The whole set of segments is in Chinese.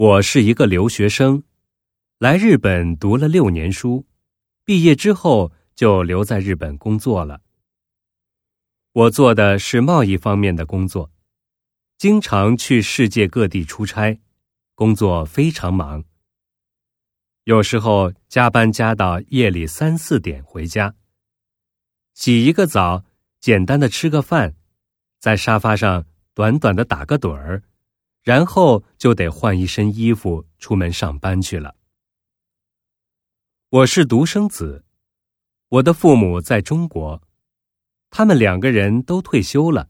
我是一个留学生，来日本读了六年书，毕业之后就留在日本工作了。我做的是贸易方面的工作，经常去世界各地出差，工作非常忙。有时候加班加到夜里三四点回家，洗一个澡，简单的吃个饭，在沙发上短短的打个盹儿，然后就得换一身衣服出门上班去了。我是独生子，我的父母在中国。他们两个人都退休了，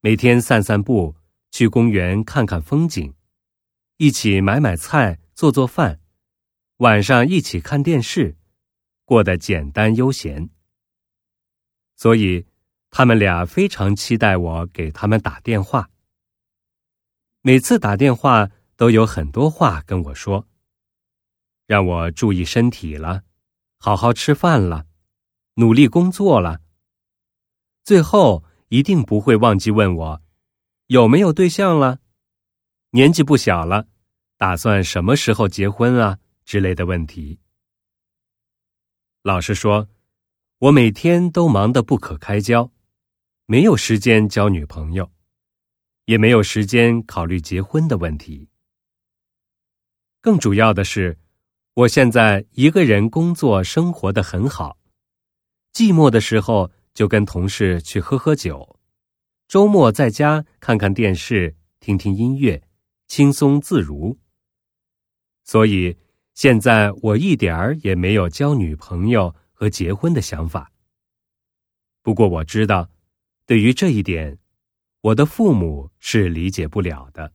每天散散步，去公园看看风景，一起买买菜，做做饭，晚上一起看电视，过得简单悠闲。所以，他们俩非常期待我给他们打电话。每次打电话都有很多话跟我说，让我注意身体了，好好吃饭了，努力工作了。最后一定不会忘记问我有没有对象了，年纪不小了，打算什么时候结婚啊之类的问题。老实说，我每天都忙得不可开交，没有时间交女朋友，也没有时间考虑结婚的问题。更主要的是，我现在一个人工作生活的很好，寂寞的时候。就跟同事去喝喝酒，周末在家看看电视，听听音乐，轻松自如。所以现在我一点儿也没有交女朋友和结婚的想法。不过我知道，对于这一点，我的父母是理解不了的。